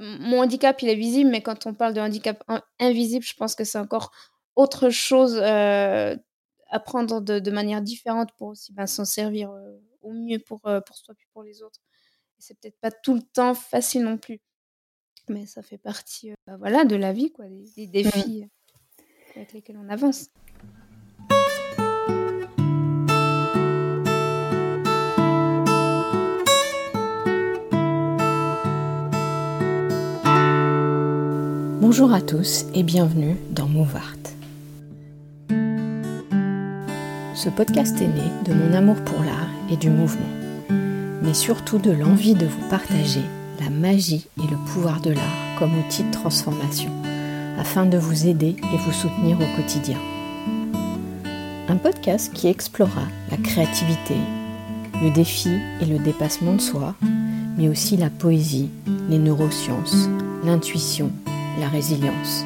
mon handicap, il est visible, mais quand on parle de handicap invisible, je pense que c'est encore autre chose à prendre de, manière différente pour aussi ben, s'en servir au mieux pour, pour soi puis pour les autres. C'est peut-être pas tout le temps facile non plus, mais ça fait partie bah, voilà, de la vie, quoi, des, des mmh. défis avec lesquels on avance. Bonjour à tous et bienvenue dans Mouvart. Ce podcast est né de mon amour pour l'art et du mouvement, mais surtout de l'envie de vous partager la magie et le pouvoir de l'art comme outil de transformation, afin de vous aider et vous soutenir au quotidien. Un podcast qui explorera la créativité, le défi et le dépassement de soi, mais aussi la poésie, les neurosciences, l'intuition la résilience.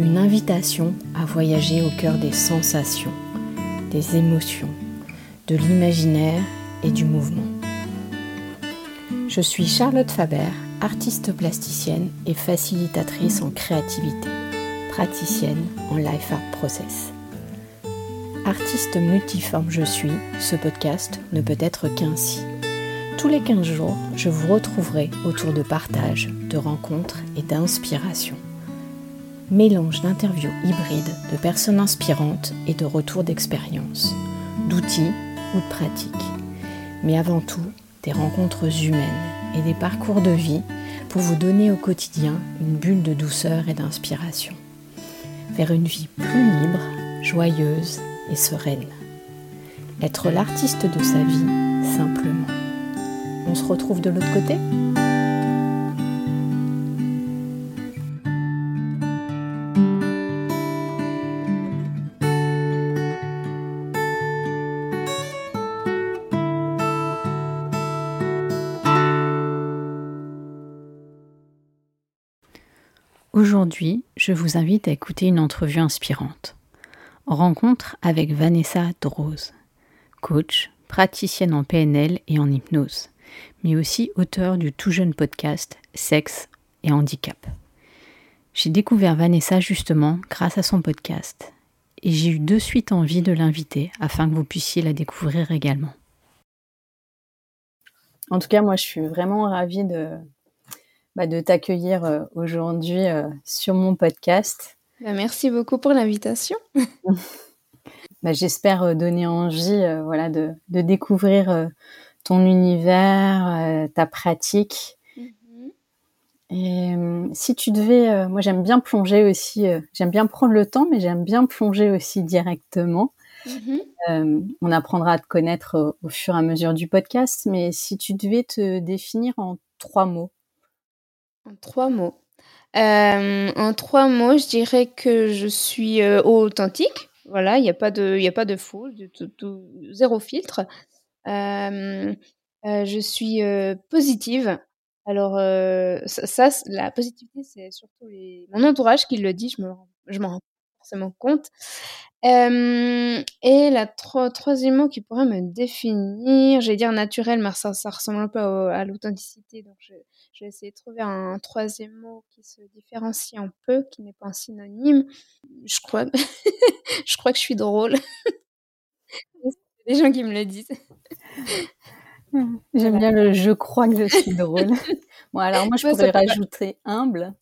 Une invitation à voyager au cœur des sensations, des émotions, de l'imaginaire et du mouvement. Je suis Charlotte Faber, artiste plasticienne et facilitatrice en créativité, praticienne en Life Art Process. Artiste multiforme je suis, ce podcast ne peut être qu'ainsi. Tous les 15 jours, je vous retrouverai autour de partage, de rencontres et d'inspiration. Mélange d'interviews hybrides, de personnes inspirantes et de retours d'expérience, d'outils ou de pratiques. Mais avant tout, des rencontres humaines et des parcours de vie pour vous donner au quotidien une bulle de douceur et d'inspiration. Vers une vie plus libre, joyeuse et sereine. Être l'artiste de sa vie simplement. On se retrouve de l'autre côté Aujourd'hui, je vous invite à écouter une entrevue inspirante. Rencontre avec Vanessa Drose, coach, praticienne en PNL et en hypnose mais aussi auteur du tout jeune podcast Sexe et Handicap. J'ai découvert Vanessa justement grâce à son podcast et j'ai eu de suite envie de l'inviter afin que vous puissiez la découvrir également. En tout cas, moi, je suis vraiment ravie de, bah, de t'accueillir euh, aujourd'hui euh, sur mon podcast. Bah, merci beaucoup pour l'invitation. Bah, j'espère euh, donner envie voilà, de, de découvrir ton univers, euh, ta pratique. Mm-hmm. Et euh, si tu devais, euh, moi j'aime bien plonger aussi, j'aime bien prendre le temps, mais j'aime bien plonger aussi directement. Mm-hmm. on apprendra à te connaître au, fur et à mesure du podcast, mais si tu devais te définir en trois mots. En trois mots. en trois mots, je dirais que je suis authentique. Voilà, il n'y a pas de, il a pas de faux, zéro filtre. Euh, euh, je suis euh, positive. Alors ça, la positivité, c'est surtout mon entourage qui le dit. Je me, je m'en rends forcément compte. et la troisième mot qui pourrait me définir, j'allais dire naturel, mais ça, ça ressemble un peu à, l'authenticité. Donc, je, je, vais essayer de trouver un troisième mot qui se différencie un peu, qui n'est pas un synonyme. Je crois, je crois que je suis drôle. les gens qui me le disent. J'aime bien le je crois que je suis drôle. Bon, alors moi, je pourrais rajouter humble.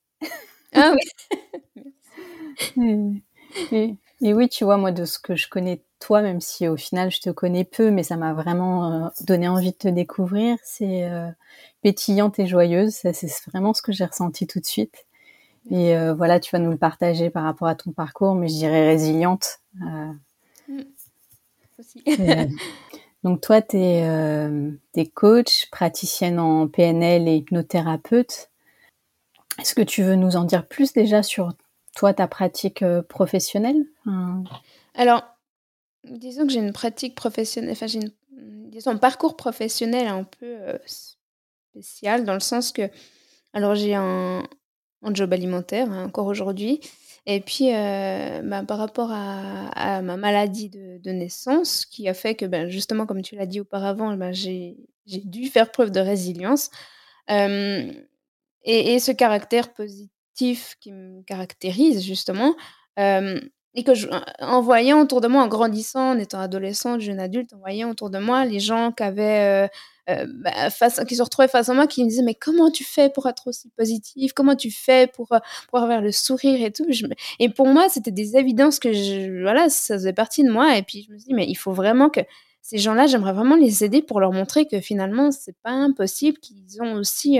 Ah oui. et, oui, tu vois, moi, de ce que je connais toi, même si au final je te connais peu, mais ça m'a vraiment euh, donné envie de te découvrir, c'est euh, pétillante et joyeuse. c'est vraiment ce que j'ai ressenti tout de suite. Et euh, voilà, tu vas nous le partager par rapport à ton parcours, mais je dirais résiliente. Mm. Donc toi, tu es, euh, coach, praticienne en PNL et hypnothérapeute. Est-ce que tu veux nous en dire plus déjà sur toi, ta pratique euh, professionnelle? Alors, disons que j'ai une pratique professionnelle, enfin j'ai disons un parcours professionnel un peu euh, spécial dans le sens que, alors j'ai un, job alimentaire hein, encore aujourd'hui, et puis, euh, bah, par rapport à, ma maladie de, naissance, qui a fait que, ben, justement, comme tu l'as dit auparavant, ben, j'ai dû faire preuve de résilience. et et, ce caractère positif qui me caractérise justement, et que je en voyant autour de moi, en grandissant, en étant adolescente, jeune adulte, en voyant autour de moi les gens qui avaient, bah, face se retrouvaient face à moi, qui me disaient: «Mais comment tu fais pour être aussi positif? Comment tu fais pour, pour avoir le sourire et tout?» et pour moi, c'était des évidences que je voilà, ça faisait partie de moi et puis je me suis dit: «Mais il faut vraiment que ces gens-là, j'aimerais vraiment les aider pour leur montrer que finalement, c'est pas impossible, qu'ils ont aussi,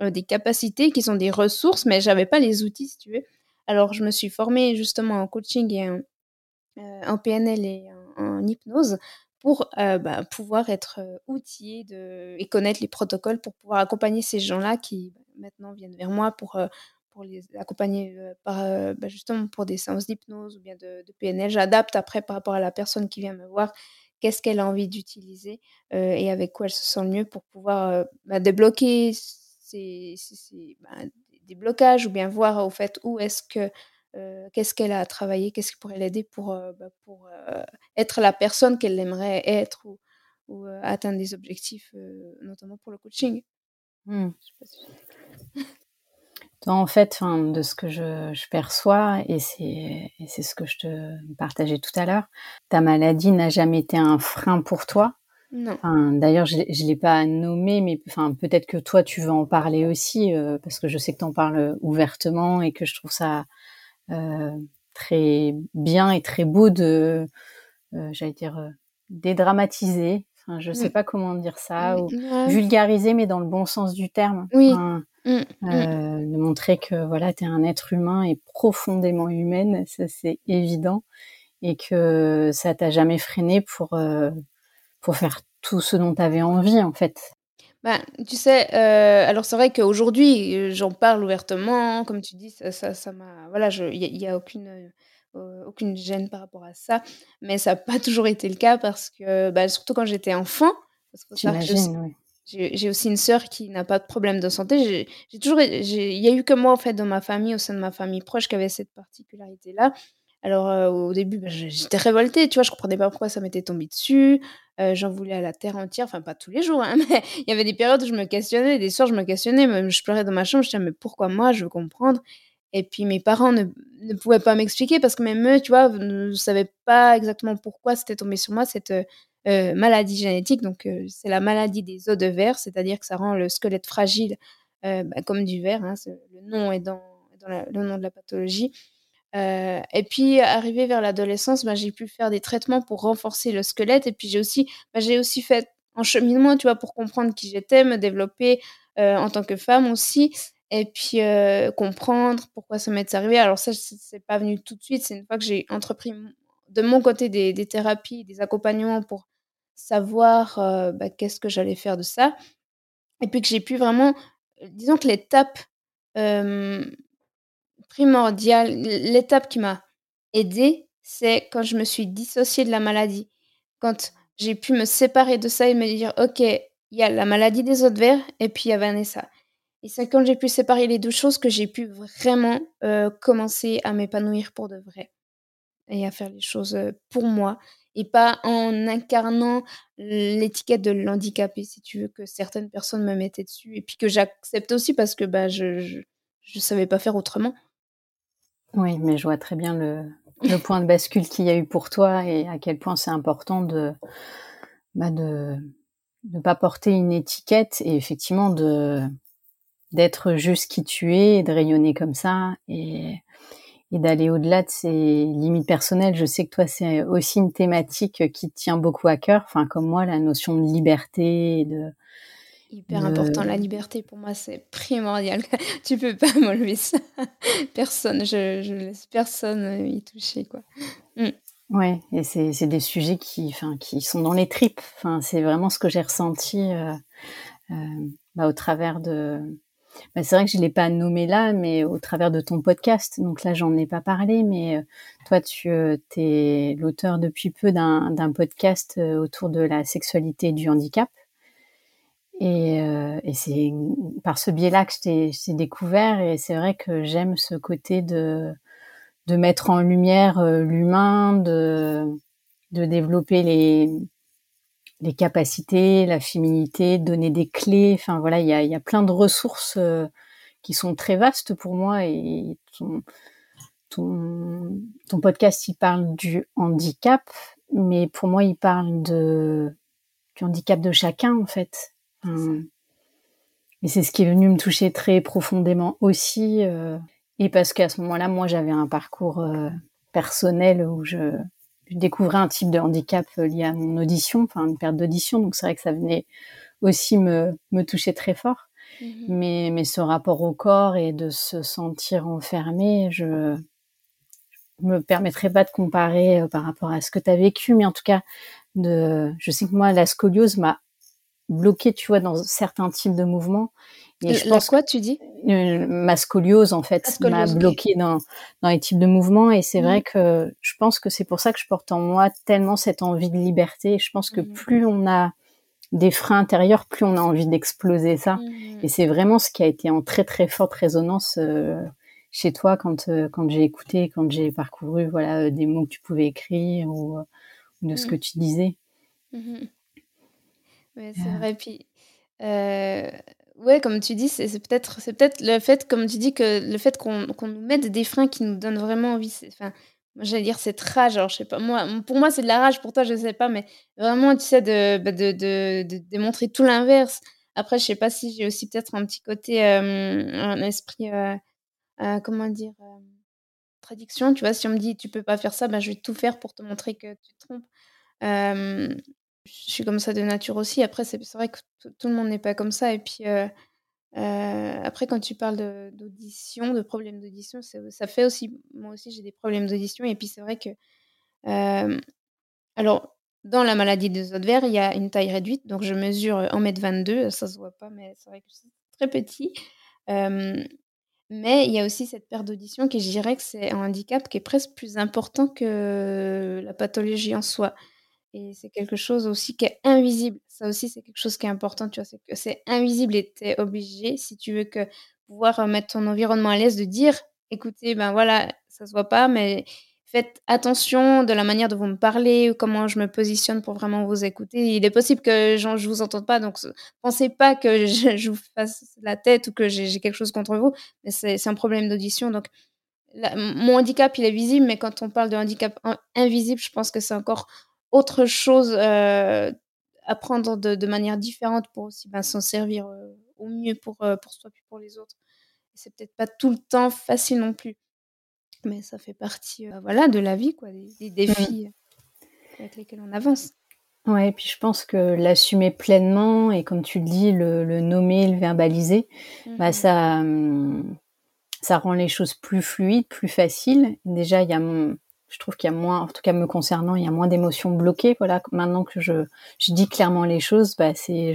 des capacités, qu'ils ont des ressources», mais j'avais pas les outils, si tu veux. Alors, je me suis formée justement en coaching et en, euh, PNL et en, hypnose pour euh, bah, pouvoir être euh, outillée et connaître les protocoles pour pouvoir accompagner ces gens-là qui bah, maintenant viennent vers moi pour, les accompagner bah, justement pour des séances d'hypnose ou bien de, PNL. J'adapte après par rapport à la personne qui vient me voir qu'est-ce qu'elle a envie d'utiliser et avec quoi elle se sent le mieux pour pouvoir débloquer ces, des blocages ou bien voir au fait où est-ce que euh, qu'est-ce qu'elle a à travailler, qu'est-ce qui pourrait l'aider pour, euh, bah, pour euh, être la personne qu'elle aimerait être ou, ou atteindre des objectifs, notamment pour le coaching. Mmh. en fait, de ce que je, je perçois, et c'est ce que je te partageais tout à l'heure, ta maladie n'a jamais été un frein pour toi? Non. D'ailleurs, je ne l'ai pas nommé, mais enfin, peut-être que toi, tu veux en parler aussi, euh, parce que je sais que tu en parles ouvertement et que je trouve ça euh, très bien et très beau de, euh, j'allais dire, dédramatiser. Enfin, je sais pas comment dire ça, ou vulgariser, mais dans le bon sens du terme. Oui. Mmh. de montrer que voilà, tu es un être humain et profondément humaine, ça c'est évident, et que ça t'a jamais freiné pour pour faire tout ce dont tu avais envie, en fait. Bah, tu sais, euh, alors c'est vrai qu'aujourd'hui, euh, j'en parle ouvertement, comme tu dis, ça ça ça m'a voilà, il y a aucune, euh, aucune gêne par rapport à ça, mais ça n'a pas toujours été le cas parce que, bah, surtout quand j'étais enfant, j'ai aussi une sœur qui n'a pas de problème de santé. J'ai toujours il y a eu que moi, en fait, dans ma famille, au sein de ma famille proche, qui avait cette particularité-là. Alors, au début, bah, j'étais révoltée, tu vois? Je comprenais pas pourquoi ça m'était tombé dessus. Euh, j'en voulais à la terre entière, enfin pas tous les jours, hein, mais il y avait des périodes où je me questionnais, des soirs je me questionnais, même je pleurais dans ma chambre, je disais mais pourquoi moi, je veux comprendre? Et puis mes parents ne, pouvaient pas m'expliquer parce que même eux, tu vois, ne savaient pas exactement pourquoi c'était tombé sur moi cette euh, maladie génétique. Donc euh, c'est la maladie des os de verre, c'est-à-dire que ça rend le squelette fragile bah, comme du verre. Hein, le nom est dans le nom de la pathologie. Euh, et puis arrivé vers l'adolescence, bah, j'ai pu faire des traitements pour renforcer le squelette. Et puis j'ai aussi bah, j'ai aussi fait un cheminement, tu vois, pour comprendre qui j'étais, me développer, euh, en tant que femme aussi. Et puis, euh, comprendre pourquoi ça m'est arrivé. Alors ça, c'est pas venu tout de suite, c'est une fois que j'ai entrepris de mon côté des thérapies, des accompagnements pour savoir, bah, qu'est-ce que j'allais faire de ça. Et puis que j'ai pu vraiment disons que l'étape, primordial, l'étape qui m'a aidée, c'est quand je me suis dissociée de la maladie. Quand j'ai pu me séparer de ça et me dire: «OK, il y a la maladie des autres verts et puis il y a Vanessa». Et c'est quand j'ai pu séparer les deux choses que j'ai pu vraiment, commencer à m'épanouir pour de vrai et à faire les choses, pour moi et pas en incarnant l'étiquette de l'handicapé, si tu veux, que certaines personnes me mettaient dessus et puis que j'accepte aussi parce que, bah, je je savais pas faire autrement. Oui, mais je vois très bien le, point de bascule qu'il y a eu pour toi et à quel point c'est important de bah de ne pas porter une étiquette et effectivement de d'être juste qui tu es et de rayonner comme ça et, et d'aller au-delà de ses limites personnelles. Je sais que toi, c'est aussi une thématique qui tient beaucoup à cœur, enfin comme moi, la notion de liberté, de Hyper important, la liberté pour moi c'est primordial. tu peux pas m'enlever ça. personne, je, je laisse personne y toucher quoi. Mm. Ouais, et c'est des sujets qui, enfin, qui sont dans les tripes. Enfin, c'est vraiment ce que j'ai ressenti euh, euh, bah, au travers de. Bah, c'est vrai que je l'ai pas nommé là, mais au travers de ton podcast. Donc là, j'en ai pas parlé, mais euh, toi, tu es l'auteur depuis peu d'un podcast autour de la sexualité et du handicap. Et, euh, et c'est par ce biais-là que je t'ai découvert. Et c'est vrai que j'aime ce côté de, de mettre en lumière euh, l'humain, de, de développer les, les capacités, la féminité, donner des clés. Enfin voilà, il y a, y a plein de ressources euh, qui sont très vastes pour moi et ton, ton, ton podcast, il parle du handicap, mais pour moi, il parle de, du handicap de chacun, en fait. Et c'est ce qui est venu me toucher très profondément aussi. Euh, et parce qu'à ce moment-là, moi, j'avais un parcours euh, personnel où je, je, découvrais un type de handicap lié à mon audition, enfin une perte d'audition. Donc c'est vrai que ça venait aussi me, me toucher très fort. Mm-hmm. Mais, mais ce rapport au corps et de se sentir enfermé, je, me permettrai pas de comparer euh, par rapport à ce que tu as vécu, mais en tout cas, de, je sais que moi, la scoliose m'a bloqué, tu vois, dans certains types de mouvements. Et je pense quoi, tu dis? euh, Ma scoliose, en fait, m'a bloqué dans, dans les types de mouvements. Et c'est vrai mmh. que je pense que c'est pour ça que je porte en moi tellement cette envie de liberté. Je pense que mmh. plus on a des freins intérieurs, plus on a envie d'exploser ça. Mmh. Et c'est vraiment ce qui a été en très très forte résonance euh, chez toi quand euh, quand j'ai écouté, quand j'ai parcouru voilà euh, des mots que tu pouvais écrire ou, euh, de ce que tu disais. Mmh c'est vrai. Puis ouais, comme tu dis, c'est peut-être c'est peut-être le fait, comme tu dis, que le fait qu'on nous mette des freins qui nous donnent vraiment envie. Enfin, j'allais dire cette rage. Alors je sais pas, moi, pour moi c'est de la rage, pour toi je sais pas, mais vraiment tu sais de bah, de, de, de démontrer tout l'inverse. Après, je sais pas si j'ai aussi peut-être un petit côté, un esprit euh, comment dire, euh, traduction. Tu vois, si on me dit tu peux pas faire ça, ben, je vais tout faire pour te montrer que tu te trompes. Je suis comme ça de nature aussi. Après, c'est vrai que tout le monde n'est pas comme ça. Et puis, euh, après, quand tu parles d'audition, de, problèmes d'audition, ça fait aussi. Moi aussi, j'ai des problèmes d'audition. Et puis, c'est vrai que. alors, dans la maladie des os verts, il y a une taille réduite. Donc, je mesure 1m22. Ça se voit pas, mais c'est vrai que c'est très petit. Mais il y a aussi cette perte d'audition qui, je dirais que c'est un handicap qui est presque plus important que la pathologie en soi. Et c'est quelque chose aussi qui est invisible. Ça aussi, c'est quelque chose qui est important, tu vois, c'est que c'est invisible et tu es obligé, si tu veux que pouvoir mettre ton environnement à l'aise, de dire, écoutez, ben voilà, ça se voit pas, mais faites attention de la manière dont vous me parlez ou comment je me positionne pour vraiment vous écouter. Il est possible que je ne vous entende pas, donc pensez pas que je, vous fasse la tête ou que j'ai quelque chose contre vous, c'est un problème d'audition. Donc, mon handicap, il est visible, mais quand on parle de handicap invisible, je pense que c'est encore autre chose euh, à prendre de, manière différente pour aussi ben, s'en servir euh, au mieux pour, euh, pour soi puis pour les autres. C'est peut-être pas tout le temps facile non plus. Mais ça fait partie euh, voilà, de la vie, quoi, des, défis euh, avec lesquels on avance. Ouais, et puis je pense que l'assumer pleinement et comme tu le dis, le, nommer, le verbaliser, bah mmh ça, hum, ça rend les choses plus fluides, plus faciles. Déjà, il y a, je trouve qu'il y a moins, en tout cas me concernant, il y a moins d'émotions bloquées. Voilà, maintenant que je, je dis clairement les choses, bah c'est,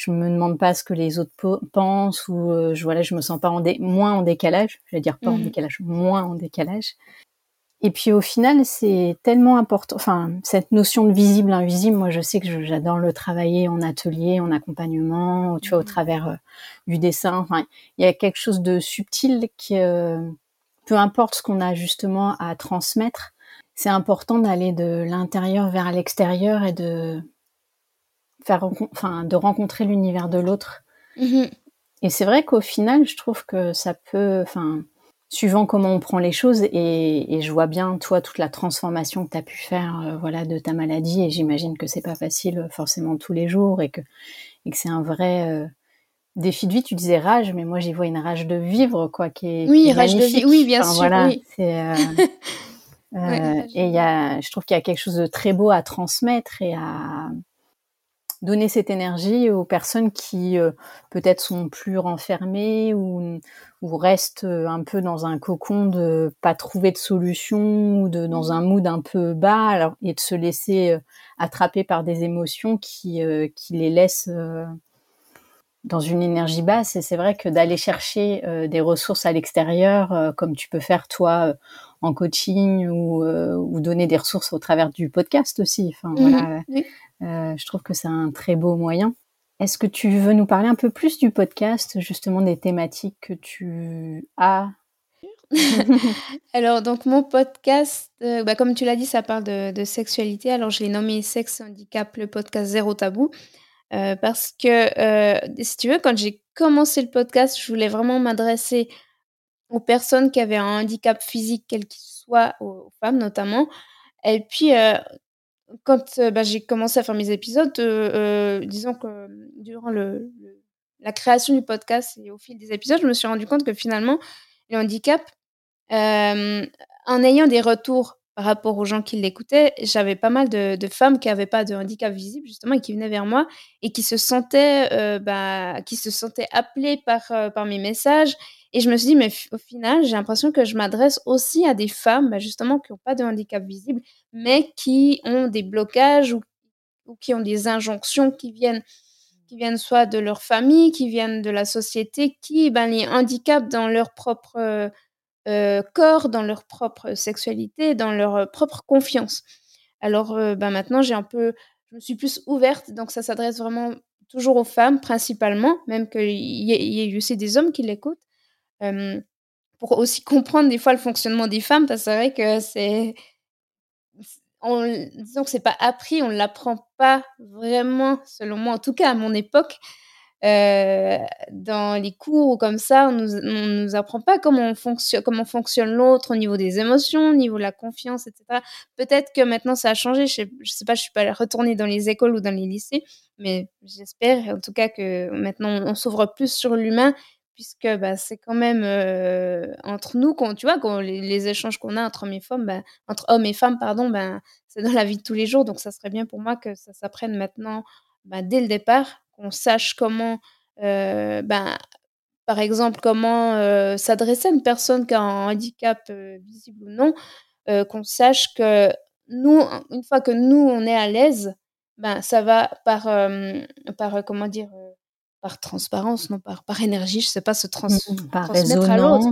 je me demande pas ce que les autres pensent ou euh, je voilà je me sens pas en moins en décalage. Je vais dire pas en mmh. décalage moins en décalage. Et puis au final c'est tellement important enfin cette notion de visible invisible moi je sais que j'adore le travailler en atelier en accompagnement tu vois au mmh. travers euh, du dessin. Enfin il y a quelque chose de subtil qui euh, peu importe ce qu'on a justement à transmettre c'est important d'aller de l'intérieur vers l'extérieur et de faire, enfin, de rencontrer l'univers de l'autre. Mmh et c'est vrai qu'au final, je trouve que ça peut, enfin, suivant comment on prend les choses, et, et je vois bien, toi, toute la transformation que tu as pu faire, euh, voilà, de ta maladie, et j'imagine que c'est pas facile euh, forcément tous les jours, et que, et que c'est un vrai euh, défi de vie. Tu disais rage, mais moi j'y vois une rage de vivre, quoi, qui est oui, rage de vie, oui, bien sûr, voilà, oui. C'est, et il y a, je trouve qu'il y a quelque chose de très beau à transmettre et à donner cette énergie aux personnes qui euh, peut-être sont plus renfermées ou, ou restent euh, un peu dans un cocon de pas trouver de solution ou de dans un mood un peu bas alors, et de se laisser euh, attraper par des émotions qui, qui les laissent dans une énergie basse et c'est vrai que d'aller chercher des ressources à l'extérieur comme tu peux faire toi en coaching ou, ou donner des ressources au travers du podcast aussi enfin mmh. voilà euh, je trouve que c'est un très beau moyen. Est-ce que tu veux nous parler un peu plus du podcast, justement des thématiques que tu as? Alors, donc mon podcast, euh, bah, comme tu l'as dit, ça parle de, sexualité. Alors, je l'ai nommé Sexe Handicap, le podcast Zéro Tabou. Parce que, si tu veux, quand j'ai commencé le podcast, je voulais vraiment m'adresser aux personnes qui avaient un handicap physique, quel qu'il soit, aux femmes notamment. Et puis, quand, bah, j'ai commencé à faire mes épisodes, disons que durant la création du podcast et au fil des épisodes, je me suis rendu compte que finalement, le handicap, en ayant des retours par rapport aux gens qui l'écoutaient, j'avais pas mal de, femmes qui n'avaient pas de handicap visible justement et qui venaient vers moi et qui se sentaient, euh, bah, qui se sentaient appelées par, euh, par mes messages. Et je me suis dit, mais au final, j'ai l'impression que je m'adresse aussi à des femmes bah, justement qui n'ont pas de handicap visible, mais qui ont des blocages ou, ou qui ont des injonctions qui viennent qui viennent soit de leur famille, qui viennent de la société, qui ben, les handicapent dans leur propre euh, corps, dans leur propre sexualité, dans leur euh, propre confiance. Alors ben maintenant, j'ai un peu, je me suis plus ouverte, donc ça s'adresse vraiment toujours aux femmes principalement, même qu'il y, y, ait aussi des hommes qui l'écoutent, pour aussi comprendre des fois le fonctionnement des femmes, parce que c'est vrai que c'est, disons que c'est pas appris, on l'apprend pas vraiment, selon moi, en tout cas à mon époque. Euh, dans les cours ou comme ça, on nous, nous apprend pas comment, on fonctionne, comment fonctionne l'autre au niveau des émotions, au niveau de la confiance, etc. Peut-être que maintenant ça a changé. Je sais, sais pas, je suis pas retournée dans les écoles ou dans les lycées, mais j'espère en tout cas que maintenant on s'ouvre plus sur l'humain puisque bah, c'est quand même euh, entre nous, quand, tu vois, quand les, échanges qu'on a entre hommes et femmes, bah, entre hommes et femmes, pardon, ben c'est dans la vie de tous les jours. Donc ça serait bien pour moi que ça s'apprenne maintenant bah, dès le départ qu'on sache comment, euh, ben, par exemple, comment euh, s'adresser à une personne qui a un handicap euh, visible ou non, qu'on sache que nous, une fois que nous, on est à l'aise, ben, ça va par, par comment dire, par transparence, non par, par énergie, je sais pas, se trans par transmettre à l'autre.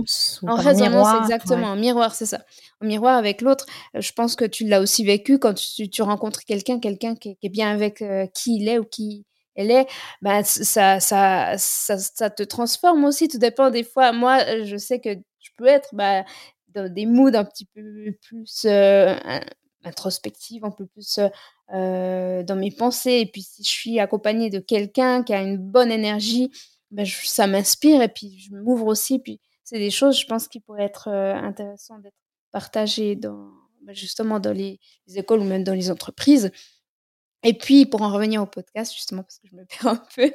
En résonance, miroir, exactement, en miroir, c'est ça. En miroir avec l'autre, je pense que tu l'as aussi vécu quand tu, tu rencontres quelqu'un, quelqu'un qui, est bien avec qui il est ou qui, elle est, bah, ça, ça, ça, te transforme aussi. Tout dépend des fois. Moi, je sais que je peux être bah, dans des moods un petit peu plus euh, introspectifs, un peu plus euh, dans mes pensées. Et puis, si je suis accompagnée de quelqu'un qui a une bonne énergie, bah, ça m'inspire et puis je m'ouvre aussi. Puis, c'est des choses, je pense, qui pourraient être euh, intéressantes d'être partagées dans, justement dans les, écoles ou même dans les entreprises. Et puis, pour en revenir au podcast, justement, parce que je me perds un peu,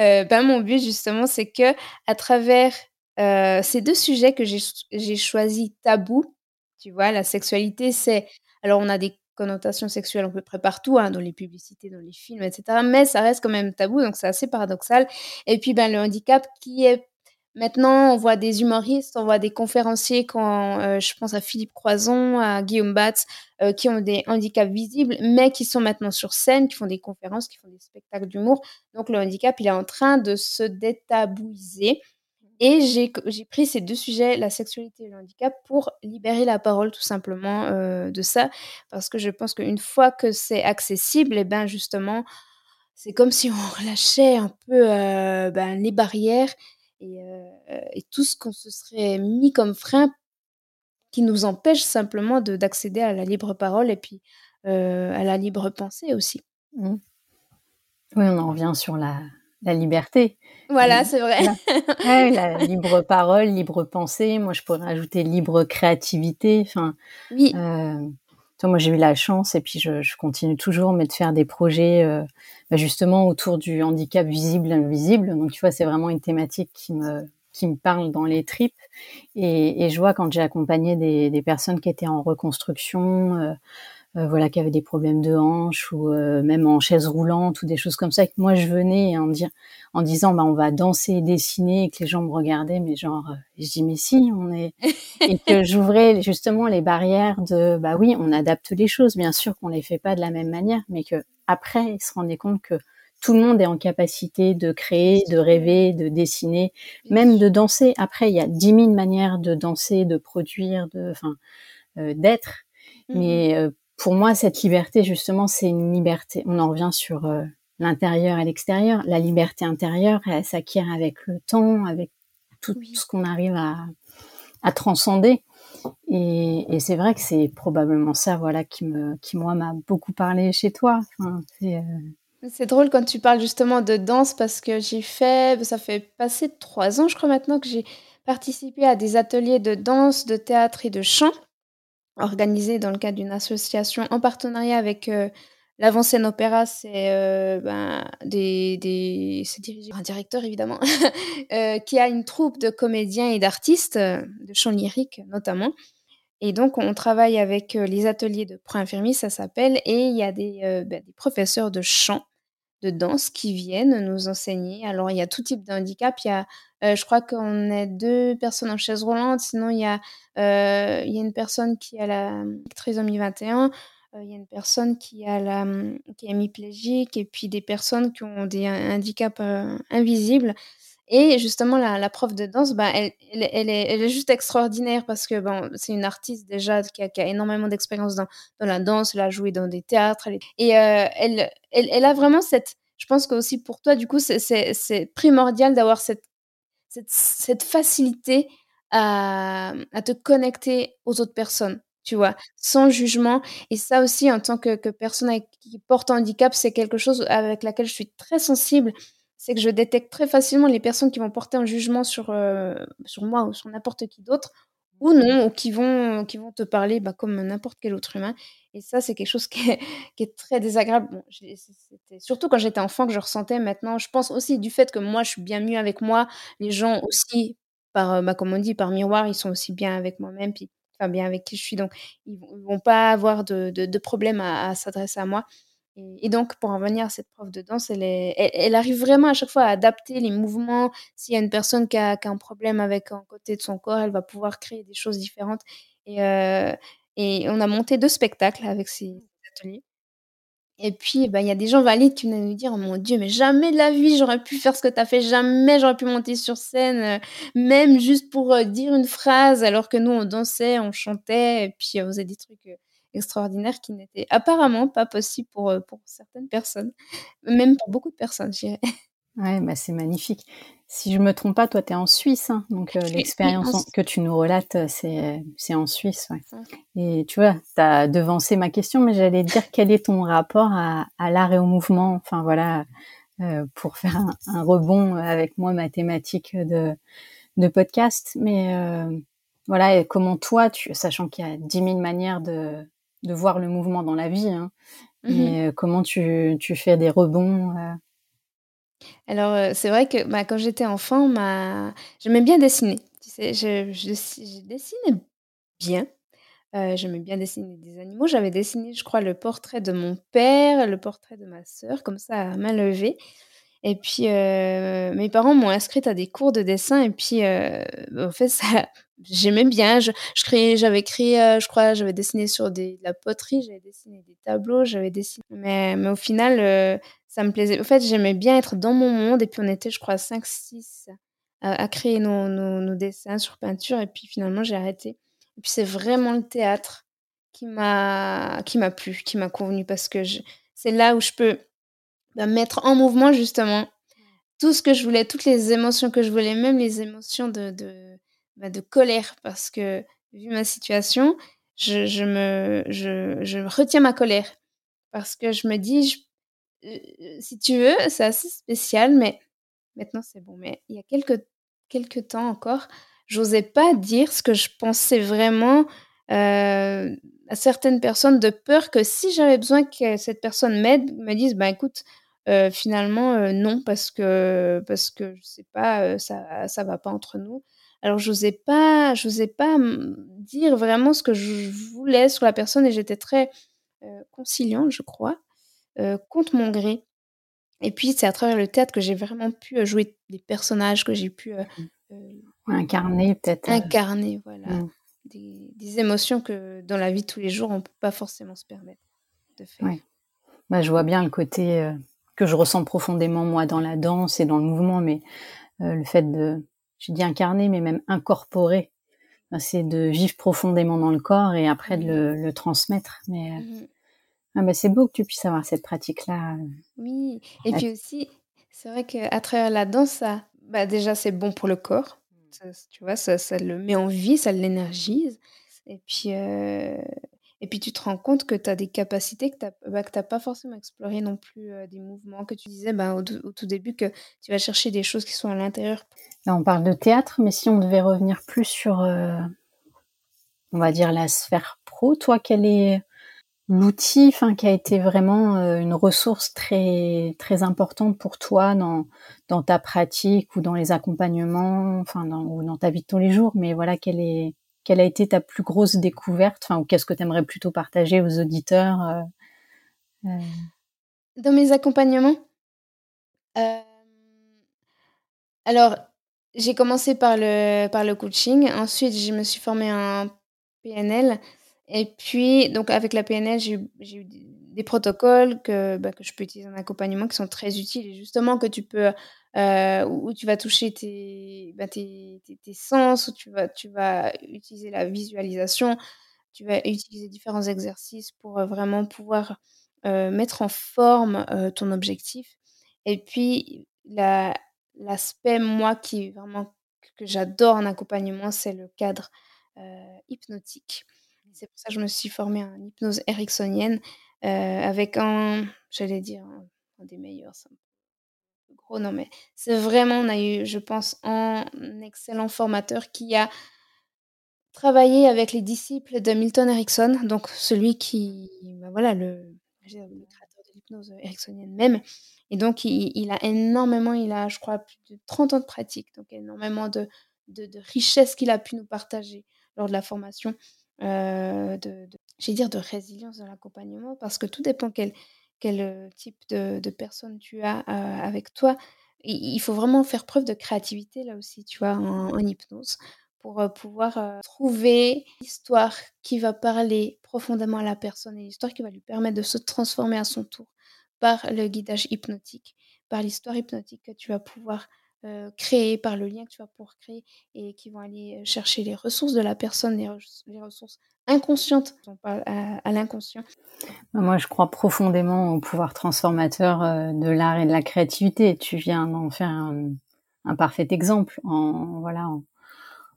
euh, ben, mon but, justement, c'est que à travers euh, ces deux sujets que j'ai choisis tabous, tu vois, la sexualité, c'est. Alors, on a des connotations sexuelles à peu près partout, hein, dans les publicités, dans les films, etc. Mais ça reste quand même tabou, donc c'est assez paradoxal. Et puis, ben, le handicap qui est Maintenant, on voit des humoristes, on voit des conférenciers, quand, euh, je pense à Philippe Croison, à Guillaume Batz, euh, qui ont des handicaps visibles, mais qui sont maintenant sur scène, qui font des conférences, qui font des spectacles d'humour. Donc le handicap, il est en train de se détabouiser. Et j'ai pris ces deux sujets, la sexualité et le handicap, pour libérer la parole tout simplement euh, de ça. Parce que je pense qu'une fois que c'est accessible, et eh ben justement, c'est comme si on relâchait un peu ben, les barrières et, tout ce qu'on se serait mis comme frein qui nous empêche simplement d'accéder à la libre parole et puis à la libre pensée aussi. Mmh. Oui, on en revient sur la, la liberté. Voilà, c'est vrai. La, libre parole, libre pensée. Moi, je pourrais ajouter libre créativité. Enfin, oui. Moi, j'ai eu la chance et puis je, je, continue toujours mais de faire des projets bah, justement autour du handicap visible invisible. Donc tu vois, c'est vraiment une thématique qui me qui me parle dans les tripes. Et, et je vois quand j'ai accompagné des, des, personnes qui étaient en reconstruction, euh, euh, voilà, qui avaient des problèmes de hanche ou euh, même en chaise roulante ou des choses comme ça, que moi je venais en, dire, en disant bah on va danser et dessiner et que les gens me regardaient, mais genre, je dis mais si, on est et que j'ouvrais justement les barrières de bah oui, on adapte les choses, bien sûr qu'on les fait pas de la même manière, mais que après, ils se rendaient compte que tout le monde est en capacité de créer, de rêver, de dessiner, même de danser. Après, il y a dix mille manières de danser, de produire, de, enfin, euh, d'être. Mmh Mais euh, pour moi, cette liberté, justement, c'est une liberté. On en revient sur euh, l'intérieur et l'extérieur. La liberté intérieure, elle s'acquiert avec le temps, avec tout ce qu'on arrive à, à transcender. Et, et c'est vrai que c'est probablement ça, voilà, qui me, qui moi m'a beaucoup parlé chez toi. Enfin, c'est, euh, C'est drôle quand tu parles justement de danse parce que j'ai fait ça fait passer 3 ans je crois maintenant que j'ai participé à des ateliers de danse, de théâtre et de chant, organisés dans le cadre d'une association en partenariat avec, heu, l'Avant-Scène Opéra. C'est, heu, ben, des des dirigé par un directeur évidemment, heu, qui a une troupe de comédiens et d'artistes, heu, de chant lyrique notamment et donc on travaille avec, les ateliers de pro-infirmiers, ça s'appelle et il y a bah, des professeurs de chant, de danse qui viennent nous enseigner. Alors il y a tout type de handicap, il y a, heu, je crois qu'on est 2 personnes en chaise roulante, sinon il y a, y a une personne qui a la, trisomie 21, heu, il y a une personne qui a la, mmh, qui est hémiplégique et puis des personnes qui ont des ha handicaps, heu, invisibles et justement la prof de danse, bah, elle elle est juste extraordinaire parce que, bon, c'est une artiste déjà qui a énormément d'expérience dans dans la danse, elle a joué dans des théâtres, et elle elle a vraiment cette je pense qu'aussi pour toi du coup c'est primordial d'avoir cette cette facilité à, mmh, à te connecter aux autres personnes, tu vois? Sans jugement et ça aussi en tant que personne qui porte un handicap, c'est quelque chose avec laquelle je suis très sensible. C'est que je détecte très facilement les personnes qui vont porter un jugement sur, heu, sur moi ou sur n'importe qui d'autre ou non, ou qui vont qui vont te parler, bah, comme n'importe quel autre humain et ça, c'est quelque chose qui est très désagréable. Surtout quand j'étais enfant que je ressentais. Maintenant, je pense aussi du fait que moi, je suis bien mieux avec moi, les gens aussi par, heu, bah, comme on dit, par miroir, ils sont aussi bien avec moi-même, bien avec qui je suis, donc ils ils vont pas avoir de de de problème à s'adresser à moi et donc pour en revenir à cette prof de danse, elle est elle elle arrive vraiment à chaque fois à adapter les mouvements. S'il y a une personne qui a qui a un problème avec un côté de son corps, elle va pouvoir créer des choses différentes. Et et on a monté 2 spectacles avec ces ateliers. Et puis, bah, il y a des gens valides qui venaient nous dire: «Oh mon Dieu, mais jamais de la vie j'aurais pu faire ce que tu as fait, jamais j'aurais pu monter sur scène, heu, même juste pour, heu, dire une phrase», alors que nous on dansait, on chantait. Et puis on faisait des trucs, heu, extraordinaires qui n'étaient apparemment pas possibles pour, heu, pour certaines personnes, même pour beaucoup de personnes, je dirais. Ouais, bah, c'est magnifique. Si je me trompe pas, toi, tu es en Suisse, hein? Donc, en l'expérience en que tu nous relates, c'est c'est en Suisse, ouais et tu vois, tu as devancé ma question, mais j'allais te dire quel est ton rapport à à l'art et au mouvement? Enfin voilà, pour faire un un rebond avec moi, ma thématique de de podcast, mais voilà et comment toi tu sachant qu'il y a 10 000 manières de de voir le mouvement dans la vie, hein, Mmh mais heu, comment tu tu fais des rebonds, heu? Alors, heu, c'est vrai que, bah, quand j'étais enfant, ma j'aimais bien dessiner. Tu sais, je je dessi je dessinais bien, j'aimais bien dessiner des animaux. J'avais dessiné, je crois, le portrait de mon père, le portrait de ma sœur, comme ça, à main levée et puis, heu, mes parents m'ont inscrite à des cours de dessin et puis, heu, en fait, j'aimais bien. Je je j'avais créé, heu, je crois, j'avais dessiné sur de la poterie, j'avais dessiné des tableaux, j'avais dessiné mais mais au final, ça me plaisait. En fait, j'aimais bien être dans mon monde et puis on était, je crois, 5-6 à à créer nos nos dessins sur peinture et puis finalement, j'ai arrêté et puis c'est vraiment le théâtre qui m'a plu, qui m'a convenu parce que c'est là où je peux, bah, mettre en mouvement justement tout ce que je voulais, toutes les émotions que je voulais, même les émotions de de, bah, de colère parce que vu ma situation, je je me je je retiens ma colère parce que je me dis: «J heu, si tu veux, c'est assez spécial, mais maintenant c'est bon». Mais il y a quelque quelque temps encore, j'osais pas dire ce que je pensais vraiment, heu, à certaines personnes de peur que si j'avais besoin que cette personne m'aide, me dise: «Bah, écoute, heu, finalement, heu, non parce que parce que je sais pas, heu, ça ça va pas entre nous». Alors pas j'osais pas, mmh, dire vraiment ce que je voulais sur la personne et j'étais très, conciliante, je crois, contre mon gré et puis c'est à travers le théâtre que j'ai vraiment pu, jouer des personnages, que j'ai pu, Mmh. incarner peut-être, incarner, voilà, mmh. Des des émotions que dans la vie de tous les jours, on peut pas forcément se permettre de faire. Ouais. Bah, je vois bien le côté, heu, que je ressens profondément moi dans la danse et dans le mouvement, mais heu, le fait de je dis incarner, mais même incorporer, bah, c'est de vivre profondément dans le corps et après de le le transmettre, mais heu, Mmh mh. ah bah, c'est beau que tu puisses avoir cette pratique-là, Oui et et puis aussi, c'est vrai qu'à travers la danse, ça bah, déjà, c'est bon pour le corps. Ça s tu vois, ça ça le met en vie, ça l'énergise et puis, Et puis tu te rends compte que tu as des capacités que tu n'as bah, pas forcément explorées non plus, des mouvements que tu disais bah, au, tout début que tu vas chercher des choses qui sont à l'intérieur. Là, on parle de théâtre, mais si on devait revenir plus sur, on va dire, la sphère pro, toi, quel est l'outil qui a été vraiment euh, une ressource très très importante pour toi dans dans ta pratique ou dans les accompagnements enfin ou dans ta vie de tous les jours. Mais voilà quelle est quelle a été ta plus grosse découverte enfin ou qu'est-ce que tu aimerais plutôt partager aux auditeurs euh, euh? dans mes accompagnements alors j'ai commencé par le par le coaching. Ensuite je me suis formée en PNL et puis, donc avec la PNL, j'ai eu, des protocoles que, bah, que je peux utiliser en accompagnement qui sont très utiles et justement que tu peux, euh, où tu vas toucher tes, bah, tes, tes, sens, où tu vas, tu vas utiliser la visualisation, tu vas utiliser différents exercices pour euh, vraiment pouvoir euh, mettre en forme ton objectif. Et puis, l'aspect, moi, qui vraiment que j'adore en accompagnement, c'est le cadre hypnotique. C'est pour ça que je me suis formée en hypnose ericksonienne euh, avec un, j'allais dire, un, des meilleurs, c'est un gros nom, mais c'est vraiment, on a eu, je pense, un excellent formateur qui a travaillé avec les disciples de Milton Erickson, donc celui qui, ben voilà, le, le créateur de l'hypnose ericksonienne même. Et donc, il, a énormément, il a, je crois, plus de 30 ans de pratique, donc énormément de, de, de richesse qu'il a pu nous partager lors de la formation. Euh, de, de dire de résilience dans l'accompagnement parce que tout dépend quel, quel euh, type de, de personne tu as euh, avec toi. Il, faut vraiment faire preuve de créativité là aussi, tu vois, en, hypnose pour pouvoir trouver l'histoire qui va parler profondément à la personne et l'histoire qui va lui permettre de se transformer à son tour par le guidage hypnotique, par l'histoire hypnotique que tu vas pouvoir euh, créer par le lien que tu vas pouvoir créer et qui vont aller chercher les ressources de la personne, les, ressources inconscientes, à, l'inconscient. Bah, moi, je crois profondément au pouvoir transformateur euh, de l'art et de la créativité. Tu viens d'en faire un, parfait exemple en voilà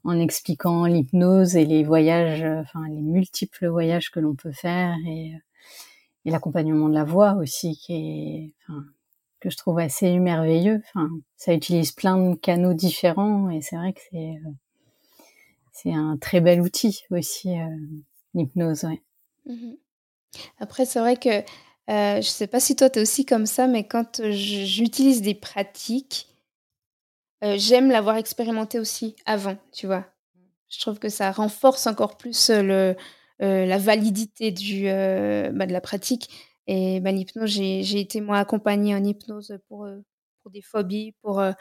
en, expliquant l'hypnose et les voyages, enfin les multiples voyages que l'on peut faire et, l'accompagnement de la voix aussi qui est que je trouve assez merveilleux. Enfin, ça utilise plein de canaux différents et c'est vrai que c'est euh, c'est un très bel outil aussi euh, l'hypnose. Mmh Après, c'est vrai que euh, je sais pas si toi tu es aussi comme ça, mais quand j'utilise des pratiques, j'aime l'avoir expérimenté aussi avant, tu vois. Je trouve que ça renforce encore plus le, la validité du, bah, de la pratique. Et ben, l'hypnose, j'ai été moi accompagnée en hypnose pour, euh, pour des phobies, pour, euh,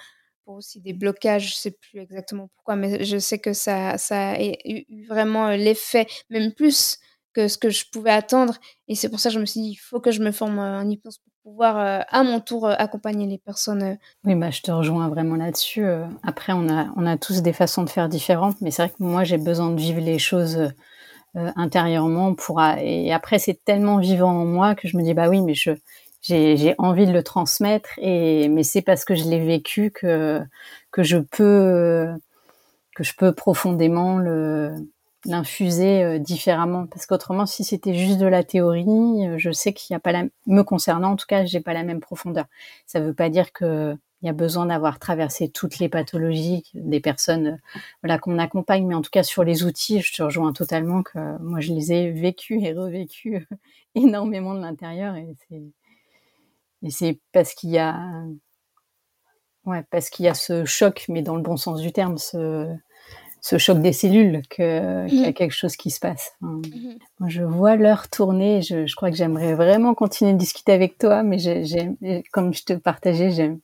pour aussi des blocages, je sais plus exactement pourquoi, mais je sais que ça, ça a eu vraiment euh, l'effet, même plus que ce que je pouvais attendre. Et c'est pour ça que je me suis dit, il faut que je me forme en hypnose pour pouvoir à mon tour accompagner les personnes. Oui, bah, je te rejoins vraiment là-dessus. Après, on a, on a tous des façons de faire différentes, mais c'est vrai que moi, j'ai besoin de vivre les choses euh, intérieurement pour et après c'est tellement vivant en moi que je me dis bah oui mais je j'ai envie de le transmettre et mais c'est parce que je l'ai vécu que que je peux que je peux profondément l'infuser euh, différemment. Parce qu'autrement si c'était juste de la théorie euh, je sais qu'il n'y a pas la me concernant en tout cas j'ai pas la même profondeur. Ça veut pas dire que il y a besoin d'avoir traversé toutes les pathologies des personnes euh, voilà qu'on accompagne mais en tout cas sur les outils je te rejoins totalement que moi je les ai vécus et revécus énormément de l'intérieur et c'est et c'est parce qu'il y a ouais parce qu'il y a ce choc mais dans le bon sens du terme ce ce choc des cellules que qu'il y a mmh. quelque chose qui se passe. Mmh. je vois l'heure tourner. Je, je, crois que j'aimerais vraiment continuer de discuter avec toi, mais j'ai, comme je te partageais, j'aime,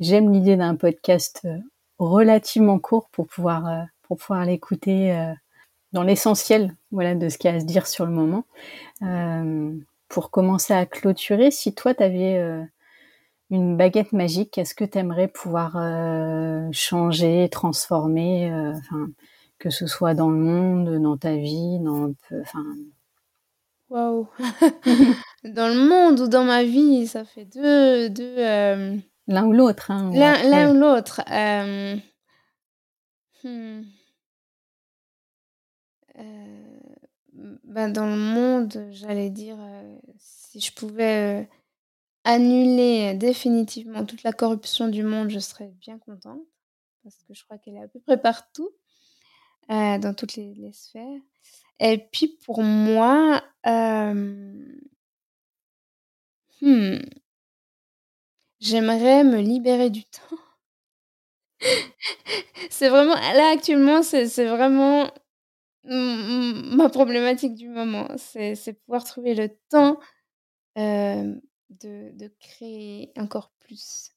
j'aime l'idée d'un podcast euh, relativement court pour pouvoir euh, pour pouvoir l'écouter euh, dans l'essentiel voilà de ce qu'il y a à se dire sur le moment. Pour commencer à clôturer si toi tu avais une baguette magique est-ce que tu aimerais pouvoir changer transformer enfin que ce soit dans le monde dans ta vie dans enfin? Waouh. Dans le monde ou dans ma vie ça fait deux deux L'un ou l'autre. Hein, L'un ou l'autre. Euh, hmm. euh, ben, dans le monde, j'allais dire, si je pouvais annuler définitivement toute la corruption du monde, je serais bien contente. Parce que je crois qu'elle est à peu près partout, dans toutes les, sphères. Et puis pour moi, hmm, j'aimerais me libérer du temps. c'est vraiment, là actuellement, c'est vraiment ma problématique du moment. C'est pouvoir trouver le temps de, de, créer encore plus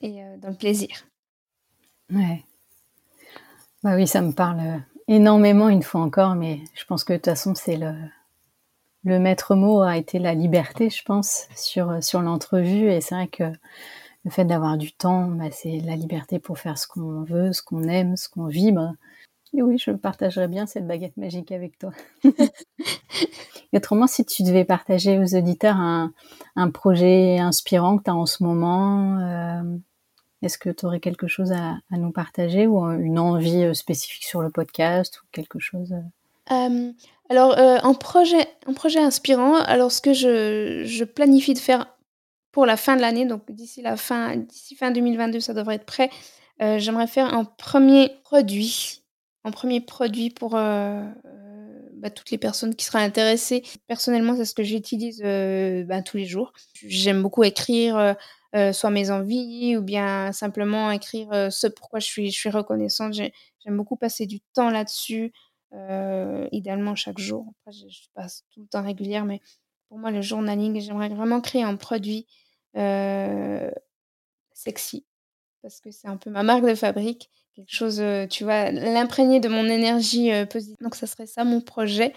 et dans le plaisir. Ouais. Bah oui, ça me parle énormément une fois encore, mais je pense que de toute façon, c'est le, le maître mot a été la liberté, je pense, sur, sur l'entrevue. Et c'est vrai que le fait d'avoir du temps, bah, c'est la liberté pour faire ce qu'on veut, ce qu'on aime, ce qu'on vibre. Et oui, je partagerais bien cette baguette magique avec toi. Et autrement, si tu devais partager aux auditeurs un, un projet inspirant que tu as en ce moment, euh, est-ce que tu aurais quelque chose à, à, nous partager ou une envie euh, spécifique sur le podcast ou quelque chose euh? euh Alors, euh, un, projet, un projet inspirant, alors ce que je, je planifie de faire pour la fin de l'année, donc d'ici la fin, d'ici fin 2022, ça devrait être prêt. J'aimerais faire un premier produit en premier produit pour euh, euh, bah, toutes les personnes qui seraient intéressées. Personnellement, c'est ce que j'utilise euh, bah, tous les jours. J'aime beaucoup écrire soit mes envies ou bien simplement écrire ce pourquoi je suis, je suis reconnaissante. J'aime beaucoup passer du temps là-dessus, idéalement chaque jour. Après, je, passe tout le temps régulière, mais pour moi, le journaling, j'aimerais vraiment créer un produit sexy parce que c'est un peu ma marque de fabrique quelque chose, tu vois, l'imprégner de mon énergie positive. Donc, ça serait ça mon projet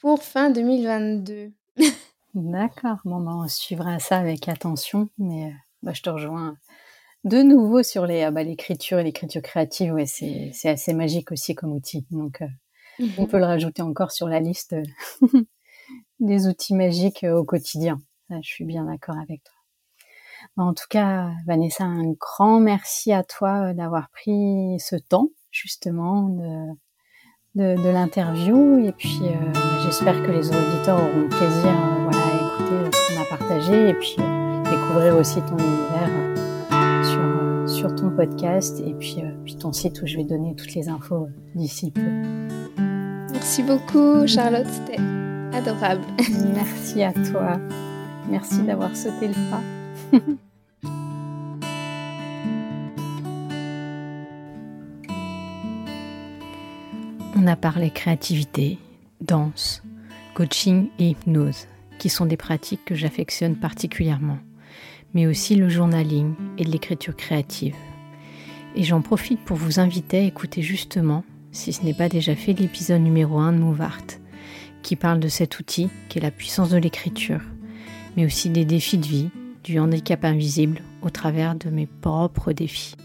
pour fin 2022. D'accord. Bon, ben, on suivra ça avec attention. Mais bah, je te rejoins de nouveau sur les, ah, bah, l'écriture et l'écriture créative. Ouais, c'est, c'est assez magique aussi comme outil. Donc, on mmh peut le rajouter encore sur la liste des outils magiques au quotidien. je suis bien d'accord avec toi. En tout cas, Vanessa, un grand merci à toi euh, d'avoir pris ce temps justement de, l'interview. Et puis, euh, j'espère que les auditeurs auront plaisir euh, voilà, à écouter ce qu'on a partagé et puis découvrir aussi ton univers sur, sur ton podcast et puis, puis ton site où je vais donner toutes les infos d'ici peu. Merci beaucoup, Charlotte. C'était adorable. Merci à toi. Merci d'avoir sauté le pas. On a parlé créativité, danse, coaching et hypnose, qui sont des pratiques que j'affectionne particulièrement, mais aussi le journaling et l'écriture créative. Et j'en profite pour vous inviter à écouter justement, si ce n'est pas déjà fait, l'épisode numéro 1 de Move Art, qui parle de cet outil qui est la puissance de l'écriture, mais aussi des défis de vie du handicap invisible au travers de mes propres défis.